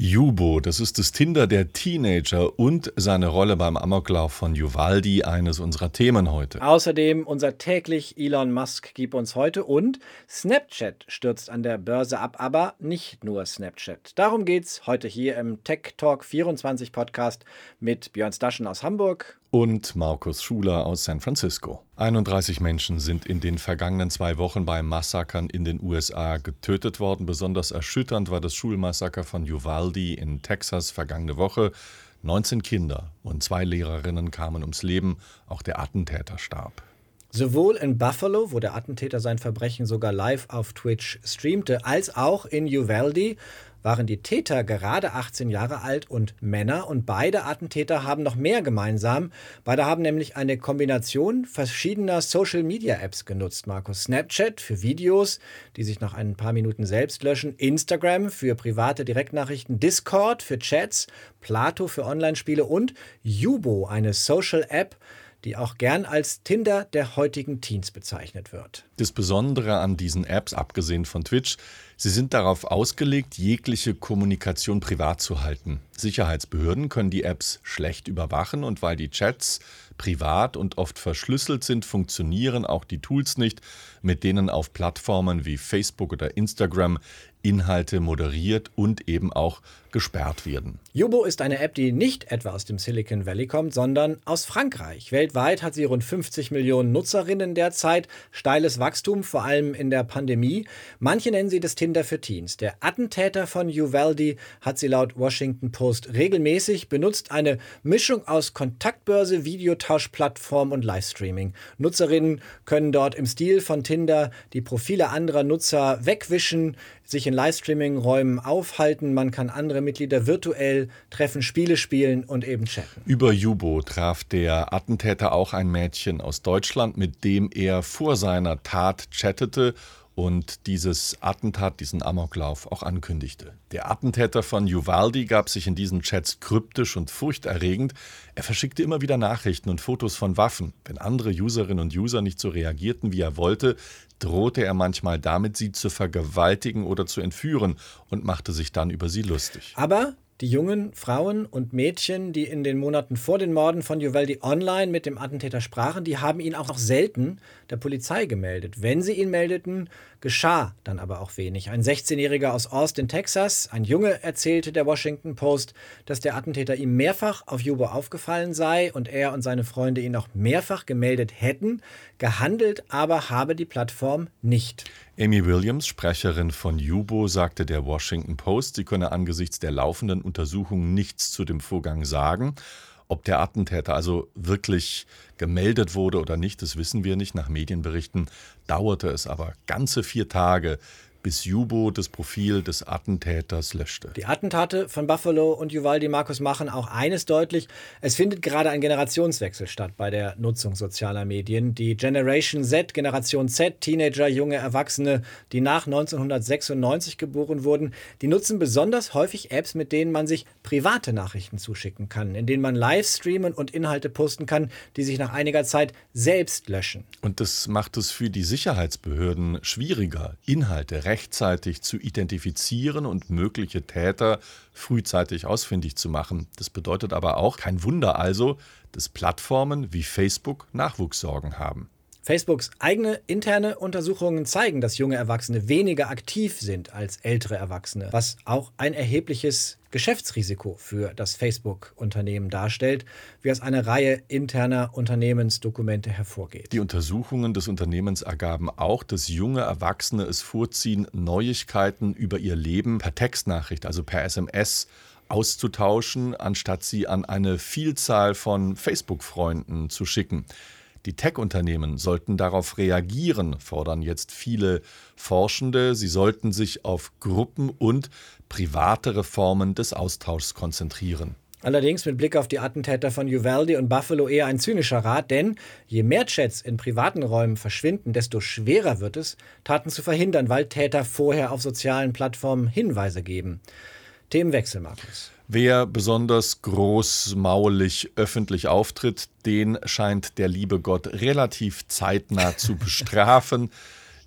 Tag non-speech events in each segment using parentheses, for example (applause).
Jubo, das ist das Tinder der Teenager und seine Rolle beim Amoklauf von Uvaldi, eines unserer Themen heute. Außerdem unser täglich Elon Musk gibt uns heute und Snapchat stürzt an der Börse ab, aber nicht nur Snapchat. Darum geht's heute hier im Tech Talk 24 Podcast mit Björn Staschen aus Hamburg und Markus Schuler aus San Francisco. 31 Menschen sind in den vergangenen zwei Wochen bei Massakern in den USA getötet worden. Besonders erschütternd war das Schulmassaker von Uvalde in Texas vergangene Woche. 19 Kinder und zwei Lehrerinnen kamen ums Leben, auch der Attentäter starb. Sowohl in Buffalo, wo der Attentäter sein Verbrechen sogar live auf Twitch streamte, als auch in Uvalde, waren die Täter gerade 18 Jahre alt und Männer. Und beide Attentäter haben noch mehr gemeinsam. Beide haben nämlich eine Kombination verschiedener Social-Media-Apps genutzt, Markus. Snapchat für Videos, die sich nach ein paar Minuten selbst löschen, Instagram für private Direktnachrichten, Discord für Chats, Plato für Online-Spiele. Und Yubo, eine Social-App, die auch gern als Tinder der heutigen Teens bezeichnet wird. Das Besondere an diesen Apps, abgesehen von Twitch, sie sind darauf ausgelegt, jegliche Kommunikation privat zu halten. Sicherheitsbehörden können die Apps schlecht überwachen und weil die Chats privat und oft verschlüsselt sind, funktionieren auch die Tools nicht, mit denen auf Plattformen wie Facebook oder Instagram Inhalte moderiert und eben auch gesperrt werden. Yubo ist eine App, die nicht etwa aus dem Silicon Valley kommt, sondern aus Frankreich. Weltweit hat sie rund 50 Millionen Nutzerinnen derzeit. Steiles Wachstum, vor allem in der Pandemie. Manche nennen sie das Tinder für Teens. Der Attentäter von Uvalde hat sie laut Washington Post regelmäßig benutzt eine Mischung aus Kontaktbörse, Videotauschplattform und Livestreaming. Nutzerinnen können dort im Stil von Tinder die Profile anderer Nutzer wegwischen, sich in Livestreaming-Räumen aufhalten. Man kann andere Mitglieder virtuell treffen, Spiele spielen und eben chatten. Über Jubo traf der Attentäter auch ein Mädchen aus Deutschland, mit dem er vor seiner Tat chattete und dieses Attentat, diesen Amoklauf auch ankündigte. Der Attentäter von Uvalde gab sich in diesen Chats kryptisch und furchterregend. Er verschickte immer wieder Nachrichten und Fotos von Waffen. Wenn andere Userinnen und User nicht so reagierten, wie er wollte, drohte er manchmal damit, sie zu vergewaltigen oder zu entführen und machte sich dann über sie lustig. Aber die jungen Frauen und Mädchen, die in den Monaten vor den Morden von Uvalde online mit dem Attentäter sprachen, die haben ihn auch noch selten der Polizei gemeldet. Wenn sie ihn meldeten, geschah dann aber auch wenig. Ein 16-Jähriger aus Austin, Texas, ein Junge, erzählte der Washington Post, dass der Attentäter ihm mehrfach auf Jubo aufgefallen sei und er und seine Freunde ihn auch mehrfach gemeldet hätten. Gehandelt aber habe die Plattform nicht. Amy Williams, Sprecherin von Jubo, sagte der Washington Post, sie könne angesichts der laufenden Untersuchungen nichts zu dem Vorgang sagen. Ob der Attentäter also wirklich gemeldet wurde oder nicht, das wissen wir nicht. Nach Medienberichten dauerte es aber ganze vier Tage, bis Jubo das Profil des Attentäters löschte. Die Attentate von Buffalo und Uvalde Markus machen auch eines deutlich. Es findet gerade ein Generationswechsel statt bei der Nutzung sozialer Medien. Die Generation Z, Generation Z, Teenager, junge Erwachsene, die nach 1996 geboren wurden, die nutzen besonders häufig Apps, mit denen man sich private Nachrichten zuschicken kann, in denen man live streamen und Inhalte posten kann, die sich nach einiger Zeit selbst löschen. Und das macht es für die Sicherheitsbehörden schwieriger, Inhalte rechtzeitig zu identifizieren und mögliche Täter frühzeitig ausfindig zu machen. Das bedeutet aber auch kein Wunder also, dass Plattformen wie Facebook Nachwuchssorgen haben. Facebooks eigene interne Untersuchungen zeigen, dass junge Erwachsene weniger aktiv sind als ältere Erwachsene, was auch ein erhebliches Geschäftsrisiko für das Facebook-Unternehmen darstellt, wie aus einer Reihe interner Unternehmensdokumente hervorgeht. Die Untersuchungen des Unternehmens ergaben auch, dass junge Erwachsene es vorziehen, Neuigkeiten über ihr Leben per Textnachricht, also per SMS, auszutauschen, anstatt sie an eine Vielzahl von Facebook-Freunden zu schicken. Die Tech-Unternehmen sollten darauf reagieren, fordern jetzt viele Forschende. Sie sollten sich auf Gruppen und private Reformen des Austauschs konzentrieren. Allerdings mit Blick auf die Attentäter von Uvalde und Buffalo eher ein zynischer Rat, denn je mehr Chats in privaten Räumen verschwinden, desto schwerer wird es, Taten zu verhindern, weil Täter vorher auf sozialen Plattformen Hinweise geben. Themenwechsel, Markus. Wer besonders großmaulig öffentlich auftritt, den scheint der liebe Gott relativ zeitnah zu (laughs) bestrafen.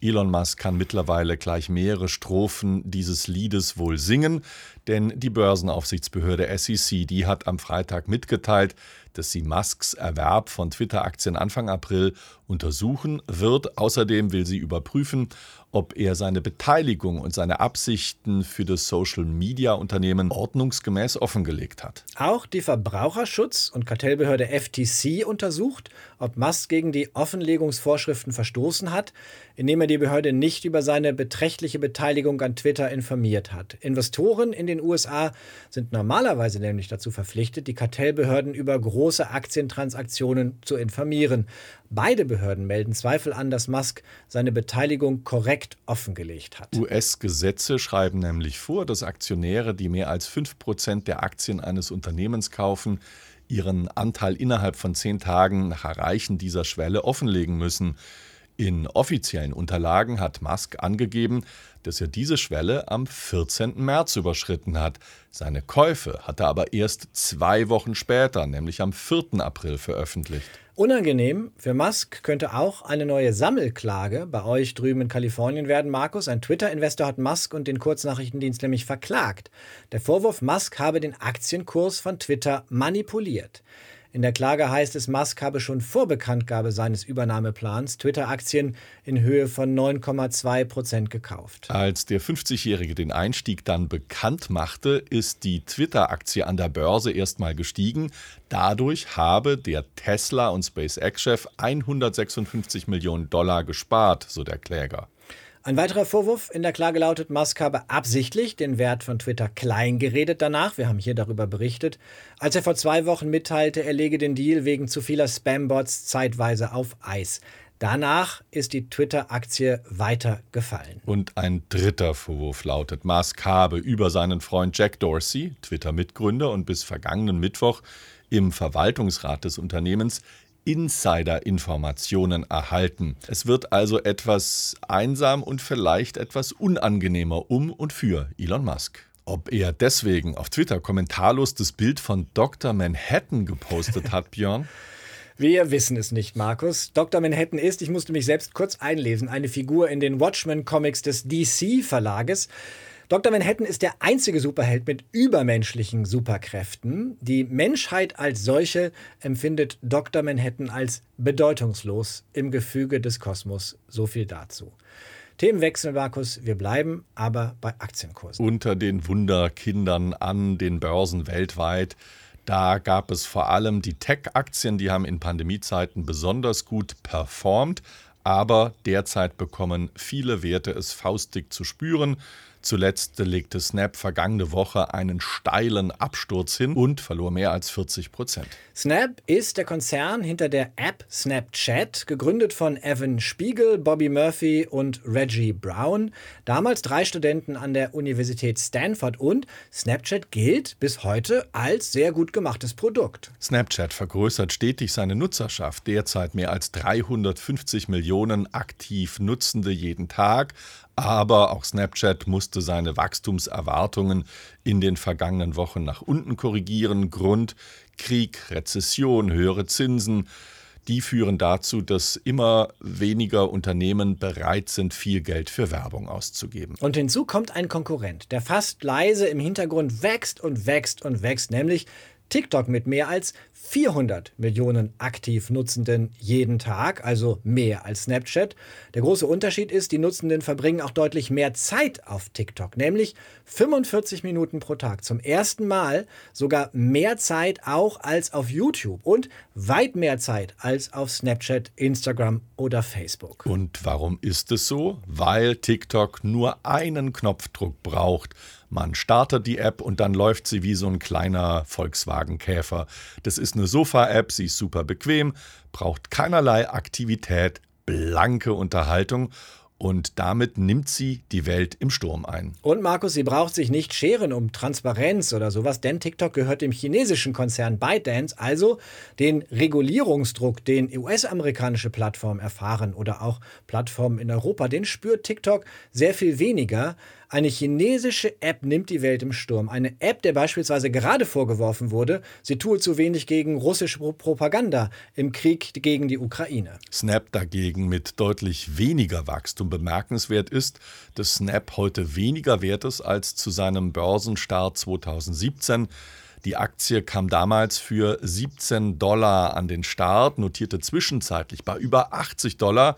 Elon Musk kann mittlerweile gleich mehrere Strophen dieses Liedes wohl singen. Denn die Börsenaufsichtsbehörde SEC, die hat am Freitag mitgeteilt, dass sie Musks Erwerb von Twitter-Aktien Anfang April untersuchen wird. Außerdem will sie überprüfen, ob er seine Beteiligung und seine Absichten für das Social-Media-Unternehmen ordnungsgemäß offengelegt hat. Auch die Verbraucherschutz- und Kartellbehörde FTC untersucht, ob Musk gegen die Offenlegungsvorschriften verstoßen hat, indem er die Behörde nicht über seine beträchtliche Beteiligung an Twitter informiert hat. Investoren in den USA sind normalerweise nämlich dazu verpflichtet, die Kartellbehörden über große Aktientransaktionen zu informieren. Beide Behörden melden Zweifel an, dass Musk seine Beteiligung korrekt offengelegt hat. US-Gesetze schreiben nämlich vor, dass Aktionäre, die mehr als 5% der Aktien eines Unternehmens kaufen, ihren Anteil innerhalb von zehn Tagen nach Erreichen dieser Schwelle offenlegen müssen. In offiziellen Unterlagen hat Musk angegeben, dass er diese Schwelle am 14. März überschritten hat. Seine Käufe hat er aber erst zwei Wochen später, nämlich am 4. April, veröffentlicht. Unangenehm für Musk könnte auch eine neue Sammelklage bei euch drüben in Kalifornien werden, Markus. Ein Twitter-Investor hat Musk und den Kurznachrichtendienst nämlich verklagt. Der Vorwurf, Musk habe den Aktienkurs von Twitter manipuliert. In der Klage heißt es, Musk habe schon vor Bekanntgabe seines Übernahmeplans Twitter-Aktien in Höhe von 9,2 Prozent gekauft. Als der 50-Jährige den Einstieg dann bekannt machte, ist die Twitter-Aktie an der Börse erstmal gestiegen. Dadurch habe der Tesla- und SpaceX-Chef 156 Millionen Dollar gespart, so der Kläger. Ein weiterer Vorwurf in der Klage lautet, Musk habe absichtlich den Wert von Twitter klein geredet danach. Wir haben hier darüber berichtet, als er vor zwei Wochen mitteilte, er lege den Deal wegen zu vieler Spambots zeitweise auf Eis. Danach ist die Twitter-Aktie weiter gefallen. Und ein dritter Vorwurf lautet, Musk habe über seinen Freund Jack Dorsey, Twitter-Mitgründer und bis vergangenen Mittwoch im Verwaltungsrat des Unternehmens Insider-Informationen erhalten. Es wird also etwas einsam und vielleicht etwas unangenehmer um und für Elon Musk. Ob er deswegen auf Twitter kommentarlos das Bild von Dr. Manhattan gepostet hat, (laughs) Björn? Wir wissen es nicht, Markus. Dr. Manhattan ist, ich musste mich selbst kurz einlesen, eine Figur in den Watchmen-Comics des DC-Verlages. Dr. Manhattan ist der einzige Superheld mit übermenschlichen Superkräften. Die Menschheit als solche empfindet Dr. Manhattan als bedeutungslos im Gefüge des Kosmos. So viel dazu. Themenwechsel, Markus. Wir bleiben aber bei Aktienkursen. Unter den Wunderkindern an den Börsen weltweit. Da gab es vor allem die Tech-Aktien, die haben in Pandemiezeiten besonders gut performt. Aber derzeit bekommen viele Werte es faustig zu spüren. Zuletzt legte Snap vergangene Woche einen steilen Absturz hin und verlor mehr als 40 Prozent. Snap ist der Konzern hinter der App Snapchat, gegründet von Evan Spiegel, Bobby Murphy und Reggie Brown. Damals drei Studenten an der Universität Stanford und Snapchat gilt bis heute als sehr gut gemachtes Produkt. Snapchat vergrößert stetig seine Nutzerschaft, derzeit mehr als 350 Millionen aktiv Nutzende jeden Tag. Aber auch Snapchat musste seine Wachstumserwartungen in den vergangenen Wochen nach unten korrigieren. Grund Krieg, Rezession, höhere Zinsen. Die führen dazu, dass immer weniger Unternehmen bereit sind, viel Geld für Werbung auszugeben. Und hinzu kommt ein Konkurrent, der fast leise im Hintergrund wächst und wächst und wächst, nämlich TikTok mit mehr als 400 Millionen aktiv Nutzenden jeden Tag, also mehr als Snapchat. Der große Unterschied ist, die Nutzenden verbringen auch deutlich mehr Zeit auf TikTok, nämlich 45 Minuten pro Tag. Zum ersten Mal sogar mehr Zeit auch als auf YouTube und weit mehr Zeit als auf Snapchat, Instagram oder Facebook. Und warum ist es so? Weil TikTok nur einen Knopfdruck braucht man startet die App und dann läuft sie wie so ein kleiner Volkswagen-Käfer. Das ist eine Sofa-App, sie ist super bequem, braucht keinerlei Aktivität, blanke Unterhaltung und damit nimmt sie die Welt im Sturm ein. Und Markus, sie braucht sich nicht scheren um Transparenz oder sowas, denn TikTok gehört dem chinesischen Konzern ByteDance, also den Regulierungsdruck, den US-amerikanische Plattformen erfahren oder auch Plattformen in Europa, den spürt TikTok sehr viel weniger Eine chinesische App nimmt die Welt im Sturm. Eine App, der beispielsweise gerade vorgeworfen wurde, sie tue zu wenig gegen russische Propaganda im Krieg gegen die Ukraine. Snap dagegen mit deutlich weniger Wachstum. Bemerkenswert ist, dass Snap heute weniger wert ist als zu seinem Börsenstart 2017. Die Aktie kam damals für 17 Dollar an den Start, notierte zwischenzeitlich bei über 80 Dollar.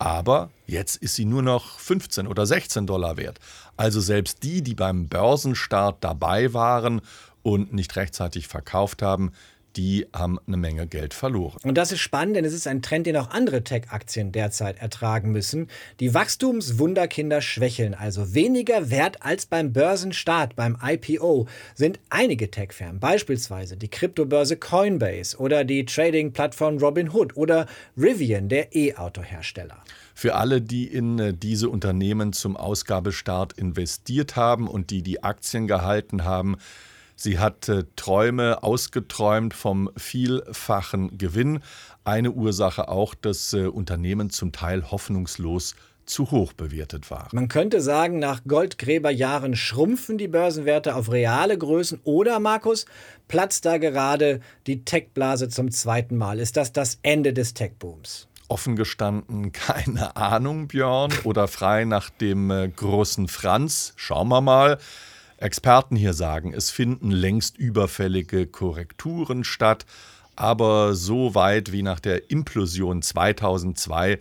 Aber jetzt ist sie nur noch 15 oder 16 Dollar wert. Also selbst die, die beim Börsenstart dabei waren und nicht rechtzeitig verkauft haben, die haben eine Menge Geld verloren. Und das ist spannend, denn es ist ein Trend, den auch andere Tech-Aktien derzeit ertragen müssen. Die Wachstumswunderkinder schwächeln, also weniger wert als beim Börsenstart, beim IPO, sind einige Tech-Firmen, beispielsweise die Kryptobörse Coinbase oder die Trading-Plattform Robinhood oder Rivian, der E-Auto-Hersteller. Für alle, die in äh, diese Unternehmen zum Ausgabestart investiert haben und die die Aktien gehalten haben, Sie hat äh, Träume ausgeträumt vom vielfachen Gewinn. Eine Ursache auch, dass äh, Unternehmen zum Teil hoffnungslos zu hoch bewertet war. Man könnte sagen, nach Goldgräberjahren schrumpfen die Börsenwerte auf reale Größen oder, Markus, platzt da gerade die Tech-Blase zum zweiten Mal. Ist das das Ende des Tech-Booms? Offen gestanden, (laughs) keine Ahnung, Björn, oder frei nach dem äh, großen Franz. Schauen wir mal. Experten hier sagen, es finden längst überfällige Korrekturen statt, aber so weit wie nach der Implosion 2002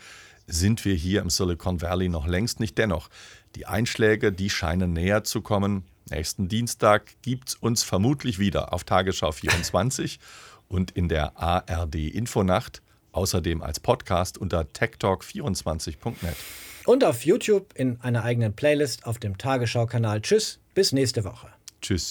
sind wir hier im Silicon Valley noch längst nicht. Dennoch, die Einschläge, die scheinen näher zu kommen. Nächsten Dienstag gibt es uns vermutlich wieder auf Tagesschau 24 (laughs) und in der ARD Infonacht, außerdem als Podcast unter techtalk24.net. Und auf YouTube in einer eigenen Playlist auf dem Tagesschau-Kanal. Tschüss, bis nächste Woche. Tschüss.